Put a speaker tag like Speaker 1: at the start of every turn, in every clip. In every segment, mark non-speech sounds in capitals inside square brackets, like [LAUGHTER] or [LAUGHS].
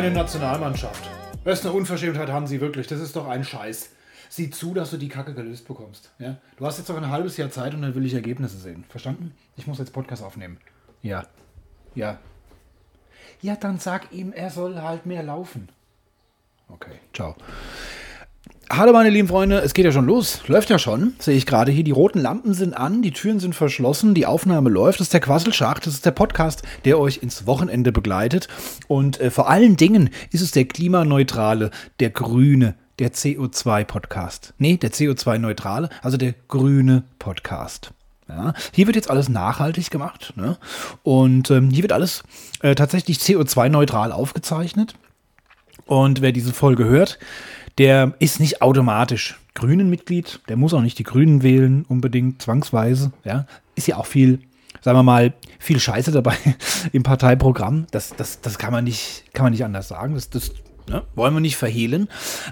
Speaker 1: keine Nationalmannschaft. Das ist eine Unverschämtheit, haben sie wirklich. Das ist doch ein Scheiß. Sieh zu, dass du die Kacke gelöst bekommst. Ja? Du hast jetzt noch ein halbes Jahr Zeit und dann will ich Ergebnisse sehen. Verstanden? Ich muss jetzt Podcast aufnehmen. Ja. Ja. Ja, dann sag ihm, er soll halt mehr laufen. Okay, ciao. Hallo meine lieben Freunde, es geht ja schon los. Läuft ja schon, sehe ich gerade hier. Die roten Lampen sind an, die Türen sind verschlossen, die Aufnahme läuft. Das ist der Quasselschacht, das ist der Podcast, der euch ins Wochenende begleitet. Und äh, vor allen Dingen ist es der klimaneutrale, der grüne, der CO2-Podcast. Nee, der CO2-neutrale, also der grüne Podcast. Ja, hier wird jetzt alles nachhaltig gemacht. Ne? Und ähm, hier wird alles äh, tatsächlich CO2-neutral aufgezeichnet. Und wer diese Folge hört, der ist nicht automatisch Grünen-Mitglied, der muss auch nicht die Grünen wählen, unbedingt zwangsweise. Ja, ist ja auch viel, sagen wir mal, viel Scheiße dabei [LAUGHS] im Parteiprogramm. Das, das, das kann man nicht, kann man nicht anders sagen. Das, das ne, wollen wir nicht verhehlen.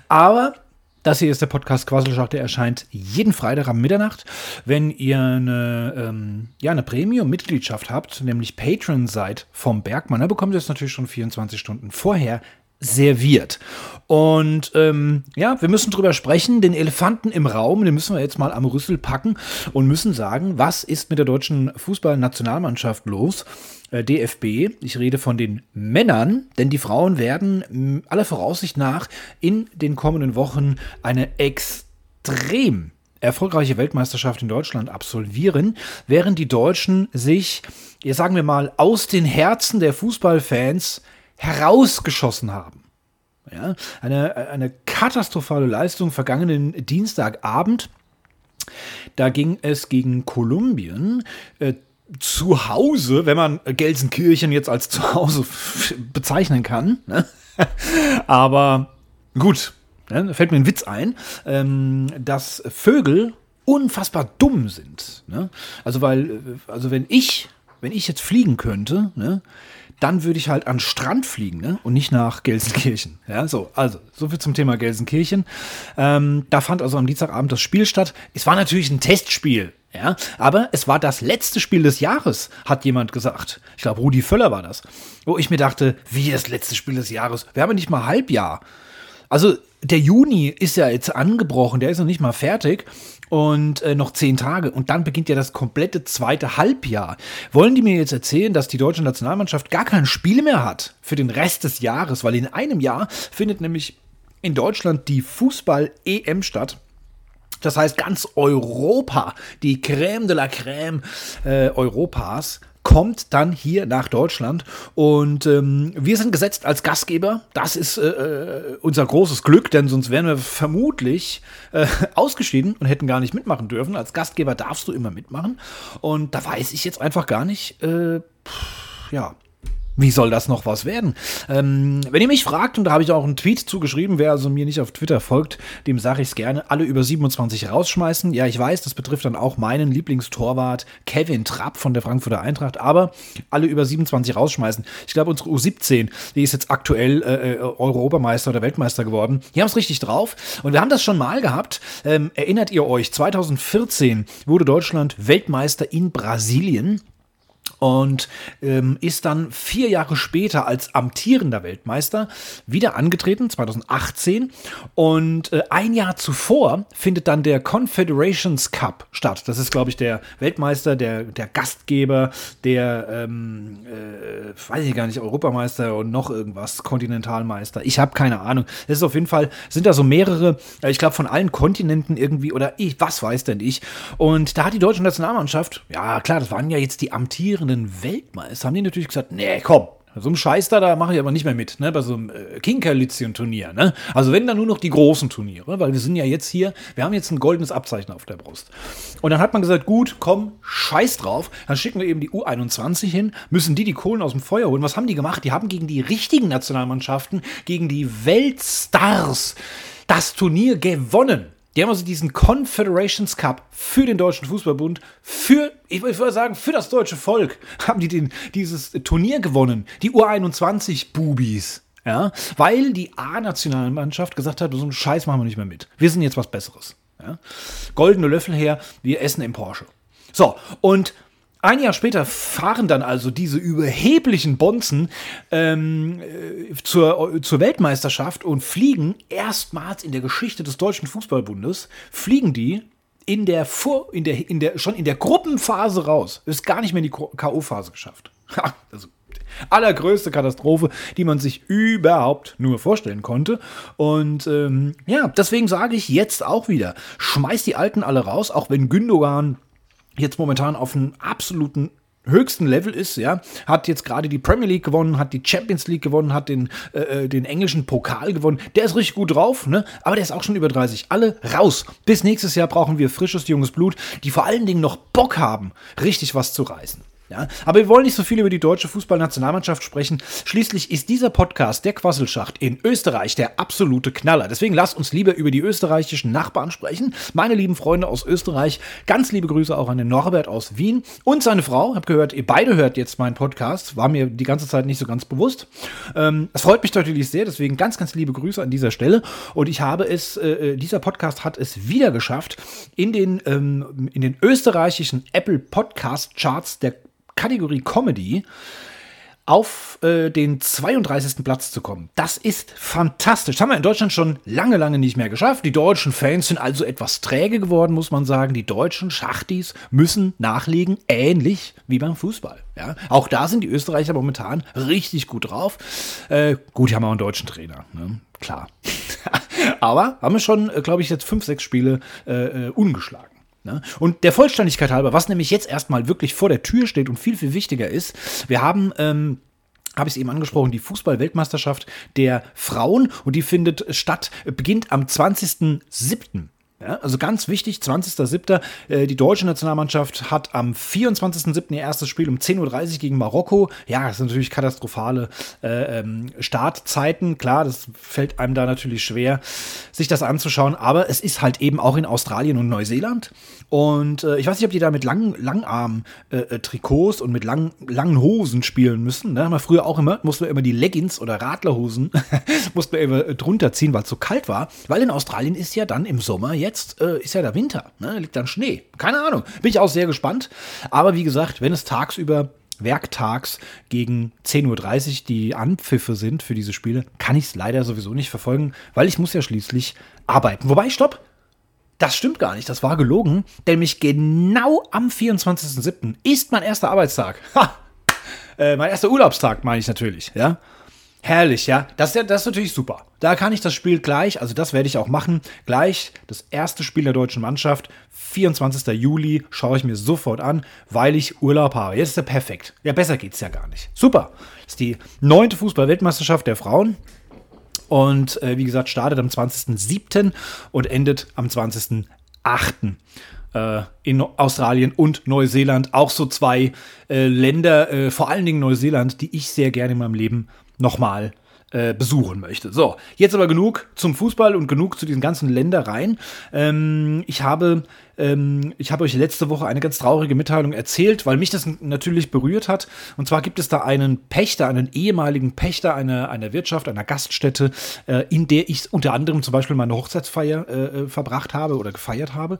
Speaker 1: Aber das hier ist der Podcast Quasselschacht, der erscheint jeden Freitag am Mitternacht. Wenn ihr eine, ähm, ja, eine Premium-Mitgliedschaft habt, nämlich Patron seid vom Bergmann, dann bekommt ihr es natürlich schon 24 Stunden vorher serviert. Und ähm, ja, wir müssen drüber sprechen, den Elefanten im Raum, den müssen wir jetzt mal am Rüssel packen und müssen sagen, was ist mit der deutschen Fußballnationalmannschaft los? Äh, DFB, ich rede von den Männern, denn die Frauen werden aller Voraussicht nach in den kommenden Wochen eine extrem erfolgreiche Weltmeisterschaft in Deutschland absolvieren, während die Deutschen sich, ja sagen wir mal, aus den Herzen der Fußballfans herausgeschossen haben. Ja, eine, eine katastrophale Leistung vergangenen Dienstagabend. Da ging es gegen Kolumbien. Äh, zu Hause, wenn man Gelsenkirchen jetzt als zu Hause [LAUGHS] bezeichnen kann. Ne? [LAUGHS] Aber gut, ne? fällt mir ein Witz ein, ähm, dass Vögel unfassbar dumm sind. Ne? Also weil, äh, also wenn ich, wenn ich jetzt fliegen könnte, dann würde ich halt an Strand fliegen ne? und nicht nach Gelsenkirchen. Ja, so, also, so viel zum Thema Gelsenkirchen. Ähm, da fand also am Dienstagabend das Spiel statt. Es war natürlich ein Testspiel. Ja, aber es war das letzte Spiel des Jahres, hat jemand gesagt. Ich glaube, Rudi Völler war das. Wo ich mir dachte, wie das letzte Spiel des Jahres? Wir haben ja nicht mal Halbjahr. Also, der Juni ist ja jetzt angebrochen, der ist noch nicht mal fertig und äh, noch zehn Tage und dann beginnt ja das komplette zweite Halbjahr. Wollen die mir jetzt erzählen, dass die deutsche Nationalmannschaft gar kein Spiel mehr hat für den Rest des Jahres, weil in einem Jahr findet nämlich in Deutschland die Fußball-EM statt. Das heißt, ganz Europa, die Crème de la Crème äh, Europas, kommt dann hier nach Deutschland und ähm, wir sind gesetzt als Gastgeber. Das ist äh, äh, unser großes Glück, denn sonst wären wir vermutlich äh, ausgeschieden und hätten gar nicht mitmachen dürfen. Als Gastgeber darfst du immer mitmachen und da weiß ich jetzt einfach gar nicht, äh, pff, ja, wie soll das noch was werden? Ähm, wenn ihr mich fragt, und da habe ich auch einen Tweet zugeschrieben, wer also mir nicht auf Twitter folgt, dem sage ich es gerne, alle über 27 rausschmeißen. Ja, ich weiß, das betrifft dann auch meinen Lieblingstorwart Kevin Trapp von der Frankfurter Eintracht, aber alle über 27 rausschmeißen. Ich glaube, unsere U17, die ist jetzt aktuell äh, äh, Europameister oder Weltmeister geworden. Die haben es richtig drauf und wir haben das schon mal gehabt. Ähm, erinnert ihr euch, 2014 wurde Deutschland Weltmeister in Brasilien und ähm, ist dann vier Jahre später als amtierender Weltmeister wieder angetreten, 2018. Und äh, ein Jahr zuvor findet dann der Confederations Cup statt. Das ist, glaube ich, der Weltmeister, der, der Gastgeber, der, ähm, äh, weiß ich gar nicht, Europameister und noch irgendwas, Kontinentalmeister. Ich habe keine Ahnung. Es ist auf jeden Fall, sind da so mehrere, äh, ich glaube, von allen Kontinenten irgendwie, oder ich, was weiß denn ich. Und da hat die deutsche Nationalmannschaft, ja klar, das waren ja jetzt die amtierenden amtierenden Weltmeister haben die natürlich gesagt, nee, komm, so ein Scheiß da, da mache ich aber nicht mehr mit, ne, bei so einem äh, Kinkerlitzchen-Turnier, ne. Also wenn dann nur noch die großen Turniere, weil wir sind ja jetzt hier, wir haben jetzt ein goldenes Abzeichen auf der Brust. Und dann hat man gesagt, gut, komm, scheiß drauf, dann schicken wir eben die U21 hin, müssen die die Kohlen aus dem Feuer holen. Was haben die gemacht? Die haben gegen die richtigen Nationalmannschaften, gegen die Weltstars das Turnier gewonnen. Die haben also diesen Confederations Cup für den Deutschen Fußballbund, für, ich würde sagen, für das deutsche Volk, haben die den, dieses Turnier gewonnen. Die U21-Bubis. Ja, weil die A-Nationalmannschaft gesagt hat, so einen Scheiß machen wir nicht mehr mit. Wir sind jetzt was Besseres. Ja? Goldene Löffel her, wir essen im Porsche. So, und ein Jahr später fahren dann also diese überheblichen Bonzen ähm, äh, zur, zur Weltmeisterschaft und fliegen erstmals in der Geschichte des Deutschen Fußballbundes, fliegen die in der, Vor in der, in der, schon in der Gruppenphase raus. Ist gar nicht mehr in die K.O.-Phase geschafft. also allergrößte Katastrophe, die man sich überhaupt nur vorstellen konnte. Und ähm, ja, deswegen sage ich jetzt auch wieder, schmeiß die Alten alle raus, auch wenn Gündogan jetzt momentan auf einem absoluten höchsten Level ist, ja, hat jetzt gerade die Premier League gewonnen, hat die Champions League gewonnen, hat den, äh, äh den englischen Pokal gewonnen. Der ist richtig gut drauf, ne? Aber der ist auch schon über 30. Alle raus. Bis nächstes Jahr brauchen wir frisches, junges Blut, die vor allen Dingen noch Bock haben, richtig was zu reißen. Ja, aber wir wollen nicht so viel über die deutsche Fußballnationalmannschaft sprechen. Schließlich ist dieser Podcast, der Quasselschacht, in Österreich der absolute Knaller. Deswegen lasst uns lieber über die österreichischen Nachbarn sprechen. Meine lieben Freunde aus Österreich, ganz liebe Grüße auch an den Norbert aus Wien und seine Frau. Hab gehört, ihr beide hört jetzt meinen Podcast. War mir die ganze Zeit nicht so ganz bewusst. Ähm, freut mich natürlich sehr. Deswegen ganz, ganz liebe Grüße an dieser Stelle. Und ich habe es, äh, äh dieser Podcast hat es wieder geschafft, in den, ähm, in den österreichischen Apple Podcast Charts der Kategorie Comedy auf äh, den 32. Platz zu kommen. Das ist fantastisch. Das haben wir in Deutschland schon lange, lange nicht mehr geschafft. Die deutschen Fans sind also etwas träge geworden, muss man sagen. Die deutschen Schachtis müssen nachlegen, ähnlich wie beim Fußball. Ja? Auch da sind die Österreicher momentan richtig gut drauf. Äh, gut, die haben auch einen deutschen Trainer, ne? klar. [LAUGHS] Aber haben wir schon, äh, glaube ich, jetzt fünf, sechs Spiele äh, äh ungeschlagen. Ne? Und der Vollständigkeit halber, was nämlich jetzt erstmal wirklich vor der Tür steht und viel, viel wichtiger ist, wir haben. Ähm, habe ich es eben angesprochen, die Fußball-Weltmeisterschaft der Frauen und die findet statt, beginnt am 20.07. Ja, also ganz wichtig, 20.07. Äh, die deutsche Nationalmannschaft hat am 24.07. ihr erstes Spiel um 10.30 Uhr gegen Marokko. Ja, das sind natürlich katastrophale äh, ähm, Startzeiten. Klar, das fällt einem da natürlich schwer, sich das anzuschauen. Aber es ist halt eben auch in Australien und Neuseeland. Und äh, ich weiß nicht, ob die da mit langen Langarm-Trikots äh, und mit lang, langen Hosen spielen müssen. Ne? Man früher auch immer, musste man immer die Leggings oder Radlerhosen [LAUGHS] musste man immer drunter ziehen, weil es so kalt war. Weil in Australien ist ja dann im Sommer jetzt jetzt äh, ist ja der Winter, ne? liegt dann Schnee. Keine Ahnung. Bin ich auch sehr gespannt. Aber wie gesagt, wenn es tagsüber werktags gegen 10.30 Uhr die Anpfiffe sind für diese Spiele, kann ich es leider sowieso nicht verfolgen, weil ich muss ja schließlich arbeiten. Wobei, stopp, das stimmt gar nicht, das war gelogen, denn nämlich genau am 24.07. ist mein erster Arbeitstag. Ha! Äh, mein erster Urlaubstag, meine ich natürlich, ja. Herrlich, ja. Das das ist natürlich super. Da kann ich das Spiel gleich, also das werde ich auch machen, gleich das erste Spiel der deutschen Mannschaft, 24. Juli, schaue ich mir sofort an, weil ich Urlaub habe. Jetzt ist ja perfekt. Ja, besser geht's ja gar nicht. Super. Das ist die neunte Fußball-Weltmeisterschaft der Frauen. Und äh, wie gesagt, startet am 20.07. und endet am 20.08. Äh, in Australien und Neuseeland. Auch so zwei äh, Länder, äh, vor allen Dingen Neuseeland, die ich sehr gerne in meinem Leben nochmal äh, besuchen möchte. So, jetzt aber genug zum Fußball und genug zu diesen ganzen Ländereien. Ähm, ich habe ähm, ich habe euch letzte Woche eine ganz traurige Mitteilung erzählt, weil mich das natürlich berührt hat. Und zwar gibt es da einen Pächter, einen ehemaligen Pächter einer, einer Wirtschaft, einer Gaststätte, äh, in der ich unter anderem zum Beispiel meine Hochzeitsfeier äh, äh, verbracht habe oder gefeiert habe.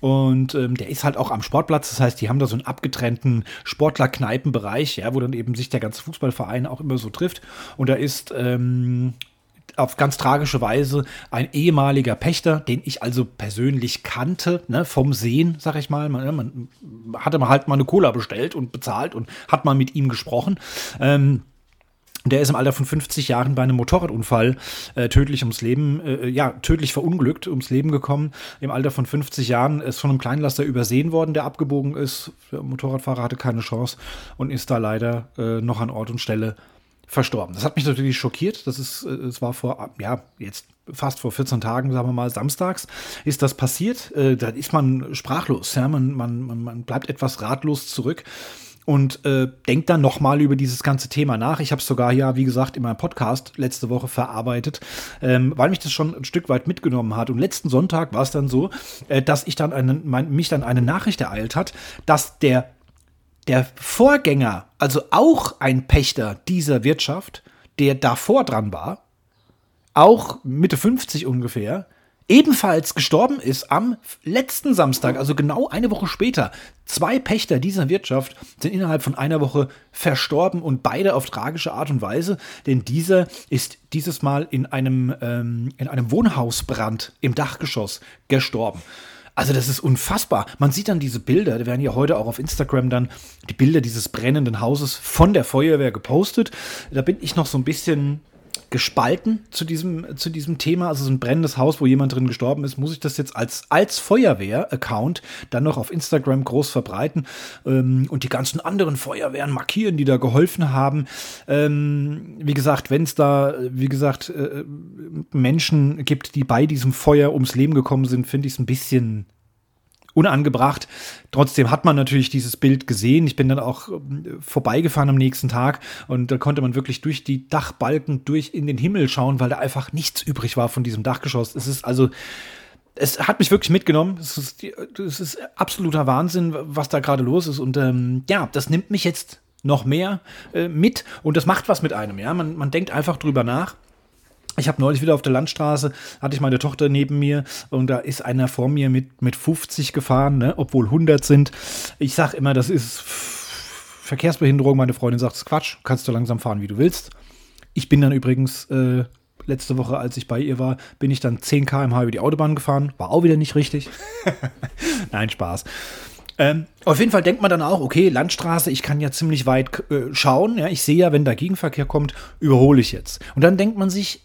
Speaker 1: Und ähm, der ist halt auch am Sportplatz. Das heißt, die haben da so einen abgetrennten Sportler-Kneipenbereich, ja, wo dann eben sich der ganze Fußballverein auch immer so trifft. Und da ist ähm, auf ganz tragische Weise ein ehemaliger Pächter, den ich also persönlich kannte, ne, vom Sehen, sag ich mal. Man, man hatte mal halt mal eine Cola bestellt und bezahlt und hat mal mit ihm gesprochen. Ähm, der ist im Alter von 50 Jahren bei einem Motorradunfall äh, tödlich ums Leben, äh, ja, tödlich verunglückt, ums Leben gekommen. Im Alter von 50 Jahren ist von einem Kleinlaster übersehen worden, der abgebogen ist. Der Motorradfahrer hatte keine Chance und ist da leider äh, noch an Ort und Stelle verstorben. Das hat mich natürlich schockiert. Das ist, äh, es war vor, ja, jetzt fast vor 14 Tagen, sagen wir mal, samstags, ist das passiert. Äh, da ist man sprachlos, ja, man, man, man bleibt etwas ratlos zurück und äh, denkt dann nochmal über dieses ganze Thema nach. Ich habe es sogar ja, wie gesagt, in meinem Podcast letzte Woche verarbeitet, ähm, weil mich das schon ein Stück weit mitgenommen hat. Und letzten Sonntag war es dann so, äh, dass ich dann einen, mein, mich dann eine Nachricht ereilt hat, dass der der Vorgänger, also auch ein Pächter dieser Wirtschaft, der davor dran war, auch Mitte 50 ungefähr, ebenfalls gestorben ist am letzten Samstag, also genau eine Woche später. Zwei Pächter dieser Wirtschaft sind innerhalb von einer Woche verstorben und beide auf tragische Art und Weise, denn dieser ist dieses Mal in einem, ähm, in einem Wohnhausbrand im Dachgeschoss gestorben. Also das ist unfassbar. Man sieht dann diese Bilder, da werden ja heute auch auf Instagram dann die Bilder dieses brennenden Hauses von der Feuerwehr gepostet. Da bin ich noch so ein bisschen gespalten zu diesem, zu diesem Thema. Also so ein brennendes Haus, wo jemand drin gestorben ist, muss ich das jetzt als, als Feuerwehr-Account dann noch auf Instagram groß verbreiten ähm, und die ganzen anderen Feuerwehren markieren, die da geholfen haben. Ähm, wie gesagt, wenn es da, wie gesagt, äh, Menschen gibt, die bei diesem Feuer ums Leben gekommen sind, finde ich es ein bisschen unangebracht. Trotzdem hat man natürlich dieses Bild gesehen. Ich bin dann auch ähm, vorbeigefahren am nächsten Tag und da konnte man wirklich durch die Dachbalken durch in den Himmel schauen, weil da einfach nichts übrig war von diesem Dachgeschoss. Es ist also es hat mich wirklich mitgenommen. Es ist, es ist absoluter Wahnsinn, was da gerade los ist. Und ähm, ja, das nimmt mich jetzt noch mehr äh, mit und das macht was mit einem. Ja, man, man denkt einfach drüber nach. Ich habe neulich wieder auf der Landstraße, hatte ich meine Tochter neben mir und da ist einer vor mir mit, mit 50 gefahren, ne, obwohl 100 sind. Ich sage immer, das ist Verkehrsbehinderung. Meine Freundin sagt, es ist Quatsch, kannst du langsam fahren, wie du willst. Ich bin dann übrigens äh, letzte Woche, als ich bei ihr war, bin ich dann 10 km/h über die Autobahn gefahren. War auch wieder nicht richtig. [LAUGHS] Nein, Spaß. Ähm, auf jeden Fall denkt man dann auch, okay, Landstraße, ich kann ja ziemlich weit äh, schauen. Ja, ich sehe ja, wenn da Gegenverkehr kommt, überhole ich jetzt. Und dann denkt man sich,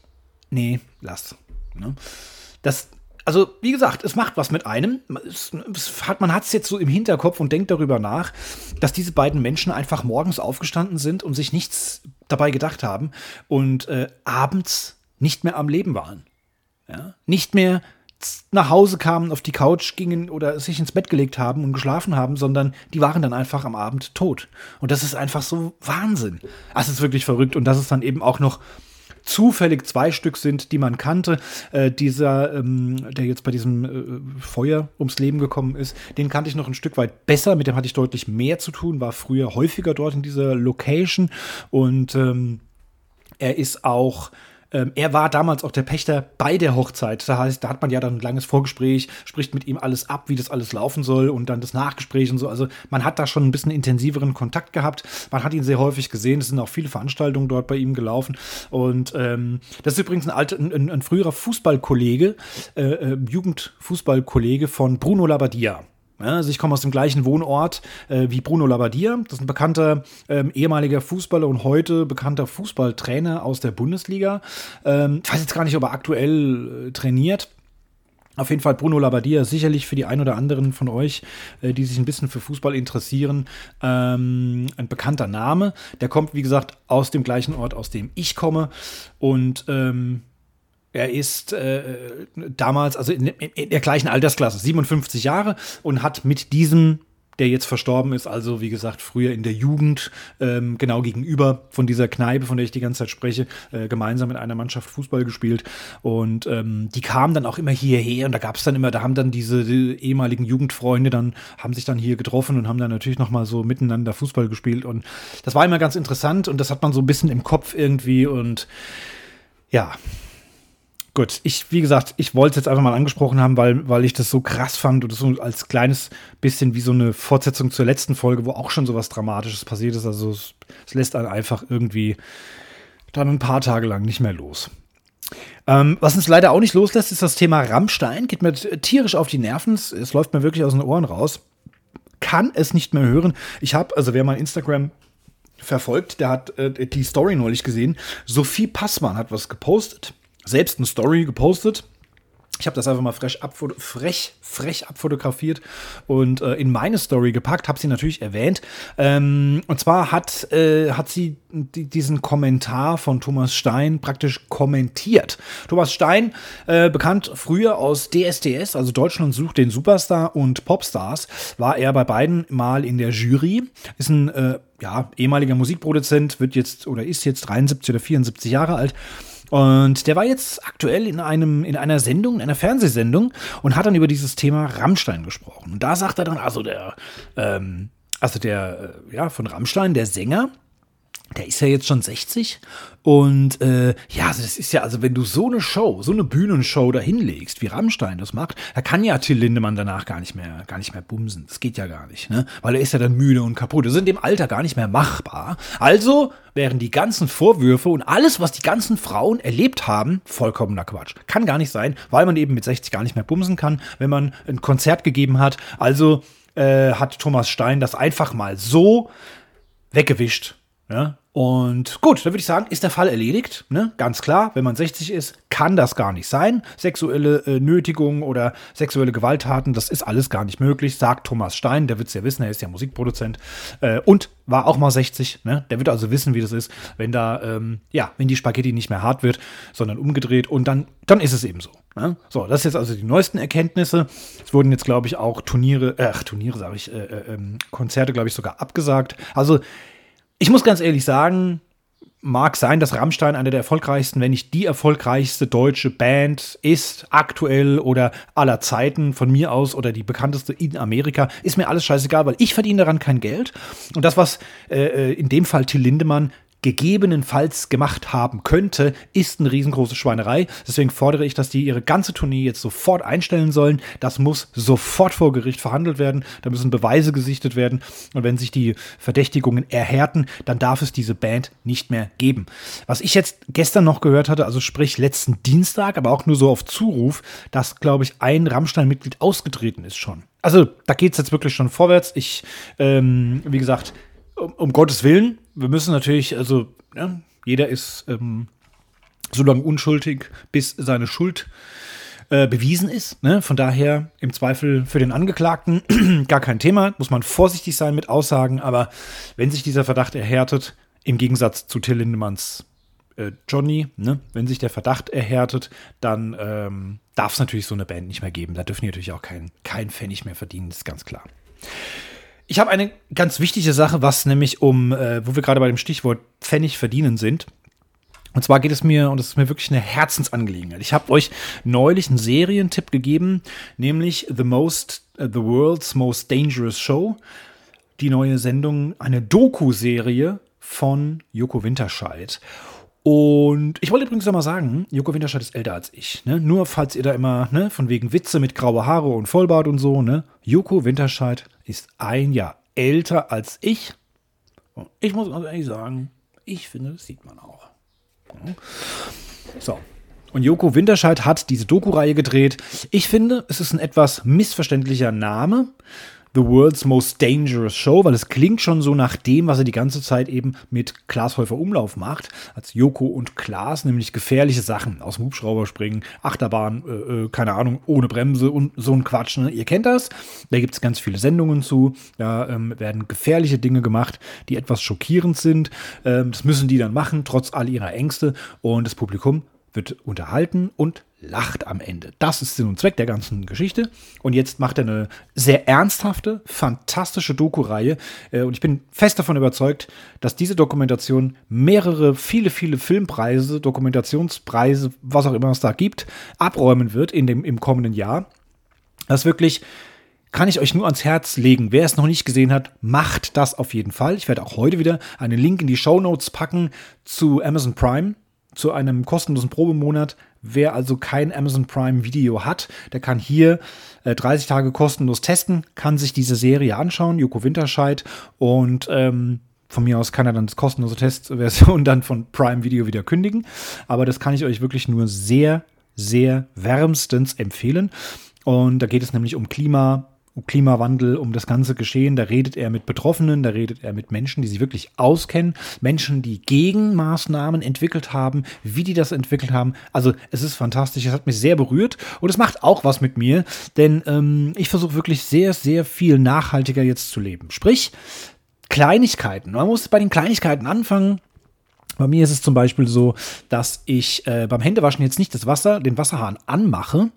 Speaker 1: nee, lass. Ne? Das, also, wie gesagt, es macht was mit einem. Es, es hat, man hat es jetzt so im Hinterkopf und denkt darüber nach, dass diese beiden Menschen einfach morgens aufgestanden sind und sich nichts dabei gedacht haben und äh, abends nicht mehr am Leben waren. Ja? Nicht mehr nach Hause kamen, auf die Couch gingen oder sich ins Bett gelegt haben und geschlafen haben, sondern die waren dann einfach am Abend tot. Und das ist einfach so Wahnsinn. Das ist wirklich verrückt. Und das ist dann eben auch noch zufällig zwei Stück sind, die man kannte. Äh, dieser, ähm, der jetzt bei diesem äh, Feuer ums Leben gekommen ist, den kannte ich noch ein Stück weit besser. Mit dem hatte ich deutlich mehr zu tun, war früher häufiger dort in dieser Location und ähm, er ist auch ähm, er war damals auch der Pächter bei der Hochzeit. Das heißt, da hat man ja dann ein langes Vorgespräch, spricht mit ihm alles ab, wie das alles laufen soll und dann das Nachgespräch und so. Also man hat da schon ein bisschen intensiveren Kontakt gehabt. Man hat ihn sehr häufig gesehen. Es sind auch viele Veranstaltungen dort bei ihm gelaufen. Und ähm, das ist übrigens ein, alter, ein, ein früherer Fußballkollege, äh, äh, Jugendfußballkollege von Bruno Labbadia. Also ich komme aus dem gleichen Wohnort äh, wie Bruno Labbadia. Das ist ein bekannter ähm, ehemaliger Fußballer und heute bekannter Fußballtrainer aus der Bundesliga. Ähm, ich weiß jetzt gar nicht, ob er aktuell äh, trainiert. Auf jeden Fall Bruno Labbadia, sicherlich für die ein oder anderen von euch, äh, die sich ein bisschen für Fußball interessieren, ähm, ein bekannter Name. Der kommt, wie gesagt, aus dem gleichen Ort, aus dem ich komme. Und ähm, er ist äh, damals, also in, in, der gleichen Altersklasse, 57 Jahre und hat mit diesem, der jetzt verstorben ist, also wie gesagt, früher in der Jugend, ähm, genau gegenüber von dieser Kneipe, von der ich die ganze Zeit spreche, äh, gemeinsam in einer Mannschaft Fußball gespielt. Und ähm, die kamen dann auch immer hierher und da gab es dann immer, da haben dann diese die ehemaligen Jugendfreunde dann, haben sich dann hier getroffen und haben dann natürlich nochmal so miteinander Fußball gespielt. Und das war immer ganz interessant und das hat man so ein bisschen im Kopf irgendwie und ja, Gut, ich, wie gesagt, ich wollte es jetzt einfach mal angesprochen haben, weil, weil ich das so krass fand und so als kleines bisschen wie so eine Fortsetzung zur letzten Folge, wo auch schon so was Dramatisches passiert ist. Also es, es lässt einen einfach irgendwie dann ein paar Tage lang nicht mehr los. Ähm, was uns leider auch nicht loslässt, ist das Thema Rammstein. Geht mir tierisch auf die Nerven. Es läuft mir wirklich aus den Ohren raus. Kann es nicht mehr hören. Ich habe, also wer mein Instagram verfolgt, der hat äh, die Story neulich gesehen. Sophie Passmann hat was gepostet selbst eine Story gepostet. Ich habe das einfach mal frech, frech, frech abfotografiert und äh, in meine Story gepackt, habe sie natürlich erwähnt. Ähm, und zwar hat, äh, hat sie diesen Kommentar von Thomas Stein praktisch kommentiert. Thomas Stein, äh, bekannt früher aus DSDS, also Deutschland sucht den Superstar und Popstars, war er bei beiden mal in der Jury. Ist ein äh, ja, ehemaliger Musikproduzent, wird jetzt oder ist jetzt 73 oder 74 Jahre alt und der war jetzt aktuell in, einem, in einer Sendung, in einer Fernsehsendung und hat dann über dieses Thema Rammstein gesprochen. Und da sagt er dann, also der, ähm, also der, äh, ja, von Rammstein, der Sänger, der ist ja jetzt schon 60 und äh, ja, also das ist ja, also wenn du so eine Show, so eine Bühnenshow da hinlegst, wie Rammstein das macht, da kann ja Till Lindemann danach gar nicht mehr, gar nicht mehr bumsen. Das geht ja gar nicht, ne? Weil er ist ja dann müde und kaputt. Das ist in dem Alter gar nicht mehr machbar. Also wären die ganzen Vorwürfe und alles, was die ganzen Frauen erlebt haben, vollkommener Quatsch. Kann gar nicht sein, weil man eben mit 60 gar nicht mehr bumsen kann, wenn man ein Konzert gegeben hat. Also äh, hat Thomas Stein das einfach mal so weggewischt. Ja? Und gut, dann würde ich sagen, ist der Fall erledigt. Ne? Ganz klar, wenn man 60 ist, kann das gar nicht sein. Sexuelle äh, Nötigung oder sexuelle Gewalttaten, das ist alles gar nicht möglich, sagt Thomas Stein. Der wird es ja wissen, er ist ja Musikproduzent äh, und war auch mal 60. Ne? Der wird also wissen, wie das ist, wenn da, ähm, ja, wenn die Spaghetti nicht mehr hart wird, sondern umgedreht und dann, dann ist es eben so. Ne? So, das ist jetzt also die neuesten Erkenntnisse. Es wurden jetzt, glaube ich, auch Turniere, äh, Turniere sage ich, äh, äh, ähm, Konzerte, glaube ich, sogar abgesagt. Also ich muss ganz ehrlich sagen, mag sein, dass Rammstein eine der erfolgreichsten, wenn nicht die erfolgreichste deutsche Band ist, aktuell oder aller Zeiten von mir aus oder die bekannteste in Amerika. Ist mir alles scheißegal, weil ich verdiene daran kein Geld. Und das, was äh, äh in dem Fall Till Lindemann gegebenenfalls gemacht haben könnte, ist eine riesengroße Schweinerei. Deswegen fordere ich, dass die ihre ganze Tournee jetzt sofort einstellen sollen. Das muss sofort vor Gericht verhandelt werden. Da müssen Beweise gesichtet werden. Und wenn sich die Verdächtigungen erhärten, dann darf es diese Band nicht mehr geben. Was ich jetzt gestern noch gehört hatte, also sprich letzten Dienstag, aber auch nur so auf Zuruf, dass, glaube ich, ein Rammstein-Mitglied ausgetreten ist schon. Also da geht es jetzt wirklich schon vorwärts. Ich, ähm, wie gesagt, um, um Gottes Willen, wir müssen natürlich, also ja, jeder ist ähm, so lange unschuldig, bis seine Schuld äh, bewiesen ist. Ne? Von daher im Zweifel für den Angeklagten [CLEARS THROAT] gar kein Thema. Muss man vorsichtig sein mit Aussagen, aber wenn sich dieser Verdacht erhärtet, im Gegensatz zu Till Lindemanns äh, Johnny, ne? wenn sich der Verdacht erhärtet, dann ähm, darf es natürlich so eine Band nicht mehr geben. Da dürfen die natürlich auch kein, kein Pfennig mehr verdienen, das ist ganz klar. Ich habe eine ganz wichtige Sache, was nämlich um, äh, wo wir gerade bei dem Stichwort Pfennig verdienen sind. Und zwar geht es mir, und es ist mir wirklich eine Herzensangelegenheit. Ich habe euch neulich einen Serientipp gegeben, nämlich The Most, uh, The World's Most Dangerous Show. Die neue Sendung, eine Doku-Serie von Joko Winterscheid. Und ich wollte übrigens noch mal sagen, Joko Winterscheid ist älter als ich. Ne? Nur falls ihr da immer, ne, von wegen Witze mit grauer Haare und Vollbart und so, ne? Joko Winterscheid ist ein Jahr älter als ich. Und ich muss ganz ehrlich sagen, ich finde, das sieht man auch. So. Und Joko Winterscheid hat diese Doku-Reihe gedreht. Ich finde, es ist ein etwas missverständlicher Name. The World's Most Dangerous Show, weil es klingt schon so nach dem, was er die ganze Zeit eben mit Klaas Häufer Umlauf macht, als Joko und Klaas, nämlich gefährliche Sachen aus dem Hubschrauber springen, Achterbahn, äh, äh, keine Ahnung, ohne Bremse und so ein Quatsch. Ne? Ihr kennt das. Da gibt es ganz viele Sendungen zu. Da ähm, werden gefährliche Dinge gemacht, die etwas schockierend sind. Ähm, das müssen die dann machen, trotz all ihrer Ängste. Und das Publikum wird unterhalten und lacht am Ende. Das ist Sinn und Zweck der ganzen Geschichte. Und jetzt macht er eine sehr ernsthafte, fantastische Doku-Reihe. Äh, und ich bin fest davon überzeugt, dass diese Dokumentation mehrere, viele, viele Filmpreise, Dokumentationspreise, was auch immer es da gibt, abräumen wird in dem, im kommenden Jahr. Das wirklich kann ich euch nur ans Herz legen. Wer es noch nicht gesehen hat, macht das auf jeden Fall. Ich werde auch heute wieder einen Link in die Show Notes packen zu Amazon Prime zu einem kostenlosen Probemonat. Wer also kein Amazon Prime Video hat, der kann hier äh, 30 Tage kostenlos testen, kann sich diese Serie anschauen, Joko Winterscheid. Und ähm, von mir aus kann er dann das kostenlose Testversion [LAUGHS] dann von Prime Video wieder kündigen. Aber das kann ich euch wirklich nur sehr, sehr wärmstens empfehlen. Und da geht es nämlich um Klima, Klimawandel, um das ganze Geschehen. Da redet er mit Betroffenen, da redet er mit Menschen, die sich wirklich auskennen, Menschen, die Gegenmaßnahmen entwickelt haben, wie die das entwickelt haben. Also es ist fantastisch, es hat mich sehr berührt und es macht auch was mit mir, denn ähm, ich versuche wirklich sehr, sehr viel nachhaltiger jetzt zu leben. Sprich, Kleinigkeiten. Man muss bei den Kleinigkeiten anfangen. Bei mir ist es zum Beispiel so, dass ich äh, beim Händewaschen jetzt nicht das Wasser, den Wasserhahn anmache,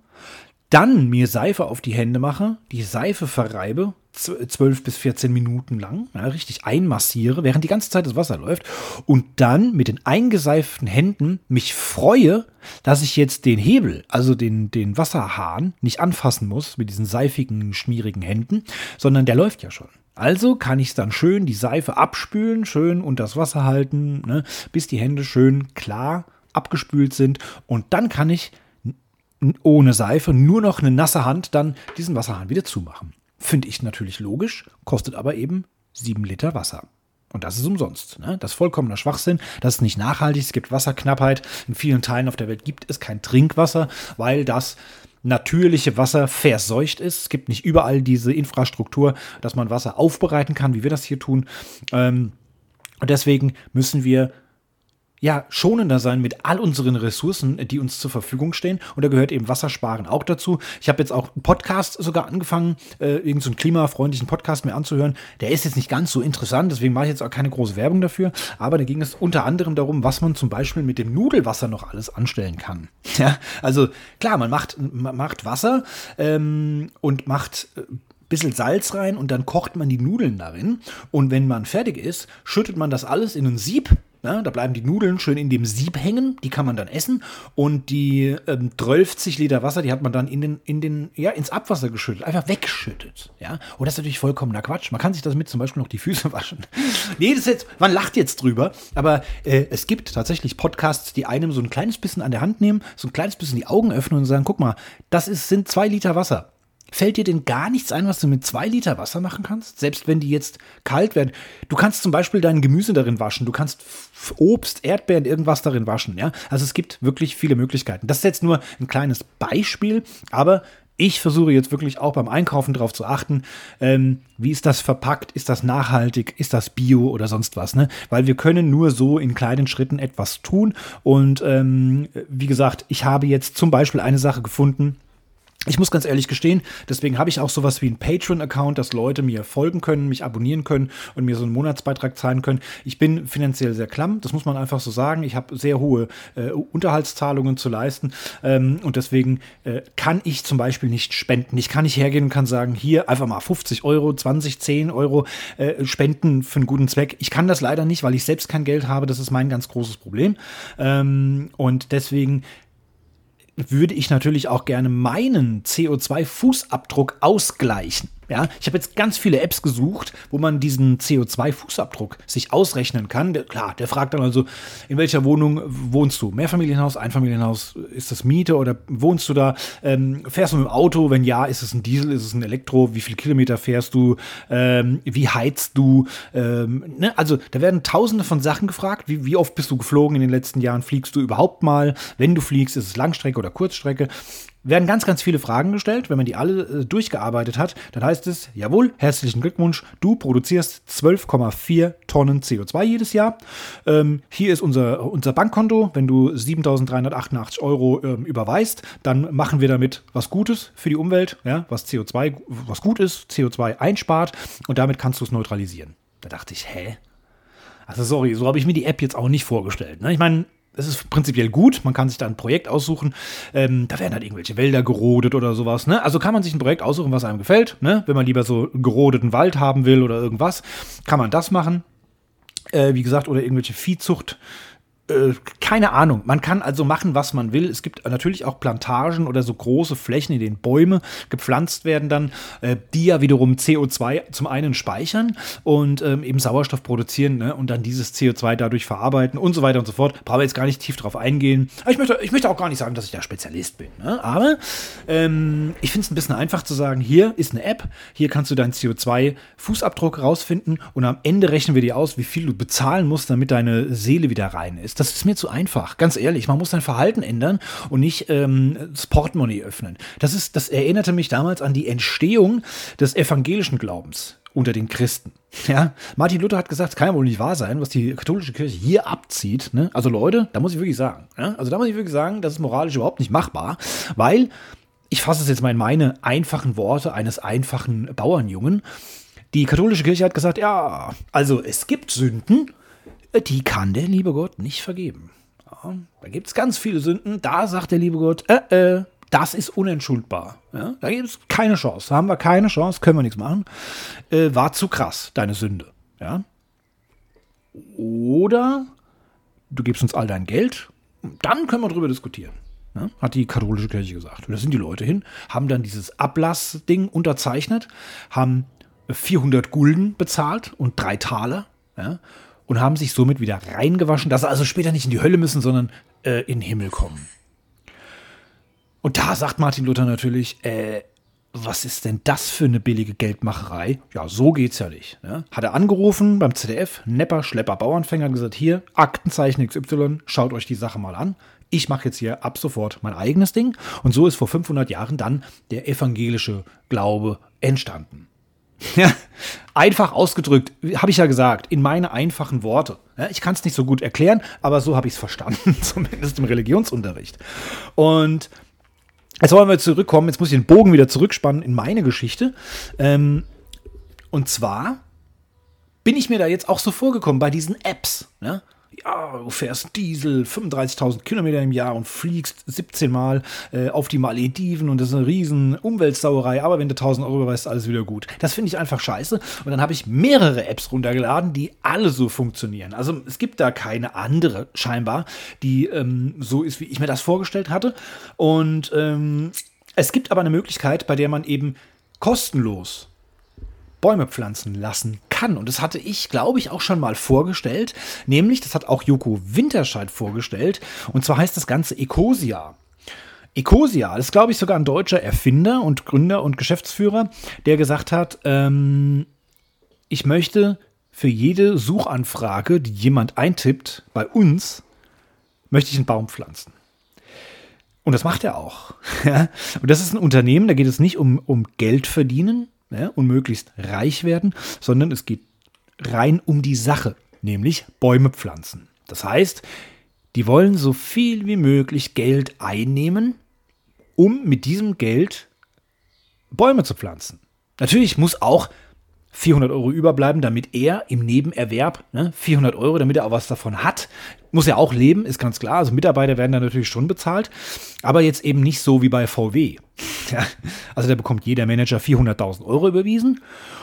Speaker 1: dann mir Seife auf die Hände mache, die Seife verreibe, 12 bis 14 Minuten lang, ja, richtig einmassiere, während die ganze Zeit das Wasser läuft und dann mit den eingeseiften Händen mich freue, dass ich jetzt den Hebel, also den, den Wasserhahn, nicht anfassen muss mit diesen seifigen, schmierigen Händen, sondern der läuft ja schon. Also kann ich dann schön die Seife abspülen, schön unter das Wasser halten, ne, bis die Hände schön klar abgespült sind. Und dann kann ich ohne Seife nur noch eine nasse Hand dann diesen Wasserhahn wieder zumachen. Finde ich natürlich logisch, kostet aber eben 7 Liter Wasser. Und das ist umsonst. Ne? Das ist vollkommener Schwachsinn. Das ist nicht nachhaltig. Es gibt Wasserknappheit. In vielen Teilen auf der Welt gibt es kein Trinkwasser, weil das natürliche Wasser verseucht ist. Es gibt nicht überall diese Infrastruktur, dass man Wasser aufbereiten kann, wie wir das hier tun. Ähm, und deswegen müssen wir ja, schonender sein mit all unseren Ressourcen, die uns zur Verfügung stehen. Und da gehört eben Wassersparen auch dazu. Ich habe jetzt auch einen Podcast sogar angefangen, äh, irgendeinen so klimafreundlichen Podcast mir anzuhören. Der ist jetzt nicht ganz so interessant, deswegen mache ich jetzt auch keine große Werbung dafür. Aber da ging es unter anderem darum, was man zum Beispiel mit dem Nudelwasser noch alles anstellen kann. [LAUGHS] Ja, also klar, man macht, man macht Wasser ähm, und macht äh, bisschen Salz rein und dann kocht man die Nudeln darin. Und wenn man fertig ist, schüttet man das alles in ein Sieb ja, da bleiben die Nudeln schön in dem Sieb hängen, die kann man dann essen. Und die ähm, 12 Liter Wasser, die hat man dann in den, in den, ja, ins Abwasser geschüttet, einfach weggeschüttet. Ja, und das ist natürlich vollkommener Quatsch. Man kann sich das mit zum Beispiel noch die Füße [LAUGHS] waschen. nee, das jetzt, man lacht jetzt drüber, aber äh, es gibt tatsächlich Podcasts, die einem so ein kleines bisschen an der Hand nehmen, so ein kleines bisschen die Augen öffnen und sagen: guck mal, das ist, sind zwei Liter Wasser. Fällt dir denn gar nichts ein, was du mit zwei Liter Wasser machen kannst? Selbst wenn die jetzt kalt werden. Du kannst zum Beispiel dein Gemüse darin waschen. Du kannst Obst, Erdbeeren, irgendwas darin waschen. Ja? Also es gibt wirklich viele Möglichkeiten. Das ist jetzt nur ein kleines Beispiel, aber ich versuche jetzt wirklich auch beim Einkaufen darauf zu achten, ähm, wie ist das verpackt, ist das nachhaltig, ist das bio oder sonst was, ne? Weil wir können nur so in kleinen Schritten etwas tun. Und ähm, wie gesagt, ich habe jetzt zum Beispiel eine Sache gefunden, ich muss ganz ehrlich gestehen, deswegen habe ich auch sowas wie einen Patreon-Account, dass Leute mir folgen können, mich abonnieren können und mir so einen Monatsbeitrag zahlen können. Ich bin finanziell sehr klamm, das muss man einfach so sagen. Ich habe sehr hohe äh, Unterhaltszahlungen zu leisten ähm, und deswegen äh, kann ich zum Beispiel nicht spenden. Ich kann nicht hergehen und kann sagen, hier einfach mal 50 Euro, 20, 10 Euro äh, spenden für einen guten Zweck. Ich kann das leider nicht, weil ich selbst kein Geld habe. Das ist mein ganz großes Problem. Ähm, und deswegen würde ich natürlich auch gerne meinen CO2-Fußabdruck ausgleichen. Ja, ich habe jetzt ganz viele Apps gesucht, wo man diesen CO2-Fußabdruck sich ausrechnen kann. Der, klar, der fragt dann also, in welcher Wohnung wohnst du? Mehrfamilienhaus, Einfamilienhaus, ist das Miete oder wohnst du da? Ähm, fährst du mit dem Auto? Wenn ja, ist es ein Diesel, ist es ein Elektro? Wie viele Kilometer fährst du? Ähm, wie heizt du? Ähm, ne? Also da werden tausende von Sachen gefragt. Wie, wie oft bist du geflogen in den letzten Jahren? Fliegst du überhaupt mal? Wenn du fliegst, ist es Langstrecke oder Kurzstrecke? Werden ganz, ganz viele Fragen gestellt. Wenn man die alle äh, durchgearbeitet hat, dann heißt es, jawohl, herzlichen Glückwunsch, du produzierst 12,4 Tonnen CO2 jedes Jahr. Ähm, hier ist unser, unser Bankkonto. Wenn du 7.388 Euro ähm, überweist, dann machen wir damit was Gutes für die Umwelt, ja, was CO2, was gut ist, CO2 einspart und damit kannst du es neutralisieren. Da dachte ich, hä? Also sorry, so habe ich mir die App jetzt auch nicht vorgestellt. Ne? Ich meine, es ist prinzipiell gut, man kann sich da ein Projekt aussuchen. Ähm, da werden halt irgendwelche Wälder gerodet oder sowas. Ne? Also kann man sich ein Projekt aussuchen, was einem gefällt. Ne? Wenn man lieber so gerodeten Wald haben will oder irgendwas, kann man das machen. Äh, wie gesagt, oder irgendwelche Viehzucht äh, keine Ahnung. Man kann also machen, was man will. Es gibt natürlich auch Plantagen oder so große Flächen, in denen Bäume gepflanzt werden dann, äh, die ja wiederum CO2 zum einen speichern und ähm, eben Sauerstoff produzieren ne? und dann dieses CO2 dadurch verarbeiten und so weiter und so fort. Brauche jetzt gar nicht tief drauf eingehen. ich möchte, ich möchte auch gar nicht sagen, dass ich da Spezialist bin. Ne? Aber ähm, ich finde es ein bisschen einfach zu sagen, hier ist eine App, hier kannst du deinen CO2-Fußabdruck rausfinden und am Ende rechnen wir dir aus, wie viel du bezahlen musst, damit deine Seele wieder rein ist das ist mir zu einfach. Ganz ehrlich, man muss sein Verhalten ändern und nicht ähm, das Portemonnaie öffnen. Das, ist, das erinnerte mich damals an die Entstehung des evangelischen Glaubens unter den Christen. Ja, Martin Luther hat gesagt, es kann ja wohl nicht wahr sein, was die katholische Kirche hier abzieht. Ne? Also Leute, da muss ich wirklich sagen, ja? also da muss ich wirklich sagen, das ist moralisch überhaupt nicht machbar, weil ich fasse es jetzt mal in meine einfachen Worte eines einfachen Bauernjungen. Die katholische Kirche hat gesagt, ja, also es gibt Sünden die kann der liebe Gott nicht vergeben. Ja, da gibt es ganz viele Sünden. Da sagt der liebe Gott, äh, äh, Das ist unentschuldbar. Ja? Da gibt es keine Chance. Da haben wir keine Chance, können wir nichts machen. Äh, war zu krass, deine Sünde. Ja? Oder du gibst uns all dein Geld, dann können wir darüber diskutieren. Ja? Hat die katholische Kirche gesagt. Und da sind die Leute hin, haben dann dieses Ablassding unterzeichnet, haben 400 Gulden bezahlt und drei Taler. Ja? Und haben sich somit wieder reingewaschen, dass sie also später nicht in die Hölle müssen, sondern äh, in den Himmel kommen. Und da sagt Martin Luther natürlich, äh, was ist denn das für eine billige Geldmacherei? Ja, so geht's ja nicht. Ne? Hat er angerufen beim ZDF, Nepper, Schlepper, Bauernfänger, gesagt, hier, Aktenzeichen XY, schaut euch die Sache mal an. Ich mache jetzt hier ab sofort mein eigenes Ding. Und so ist vor 500 Jahren dann der evangelische Glaube entstanden. Ja, einfach ausgedrückt, habe ich ja gesagt, in meine einfachen Worte. Ich kann es nicht so gut erklären, aber so habe ich es verstanden, [LAUGHS] zumindest im Religionsunterricht. Und Jetzt wollen wir zurückkommen, jetzt muss ich den Bogen wieder zurückspannen in meine Geschichte. Ähm, und zwar bin ich mir da jetzt auch so vorgekommen bei diesen Apps. Ne? Ja, du fährst Diesel 35.000 Kilometer im Jahr und fliegst 17 Mal äh, auf die Malediven und das ist eine riesen Umweltsauerei, aber wenn du 1000 Euro überweist, ist alles wieder gut. Das finde ich einfach scheiße. Und dann habe ich mehrere Apps runtergeladen, die alle so funktionieren. Also es gibt da keine andere scheinbar, die ähm, so ist, wie ich mir das vorgestellt hatte. Und ähm, es gibt aber eine Möglichkeit, bei der man eben kostenlos Bäume pflanzen lassen kann. Und das hatte ich, glaube ich, auch schon mal vorgestellt. Nämlich, das hat auch Joko Winterscheid vorgestellt. Und zwar heißt das Ganze Ecosia. Ecosia ist, glaube ich, sogar ein deutscher Erfinder und Gründer und Geschäftsführer, der gesagt hat, ähm, ich möchte für jede Suchanfrage, die jemand eintippt, bei uns, möchte ich einen Baum pflanzen. Und das macht er auch. [LAUGHS] und das ist ein Unternehmen, da geht es nicht um, um Geld verdienen, ne, und möglichst reich werden, sondern es geht rein um die Sache, nämlich Bäume pflanzen. Das heißt, die wollen so viel wie möglich Geld einnehmen, um mit diesem Geld Bäume zu pflanzen. Natürlich muss auch 400 Euro überbleiben, damit er im Nebenerwerb, ne, 400 Euro, damit er auch was davon hat. Muss ja auch leben, ist ganz klar. Also Mitarbeiter werden da natürlich schon bezahlt, aber jetzt eben nicht so wie bei VW. [LAUGHS] Ja, also da bekommt jeder Manager 400.000 Euro überwiesen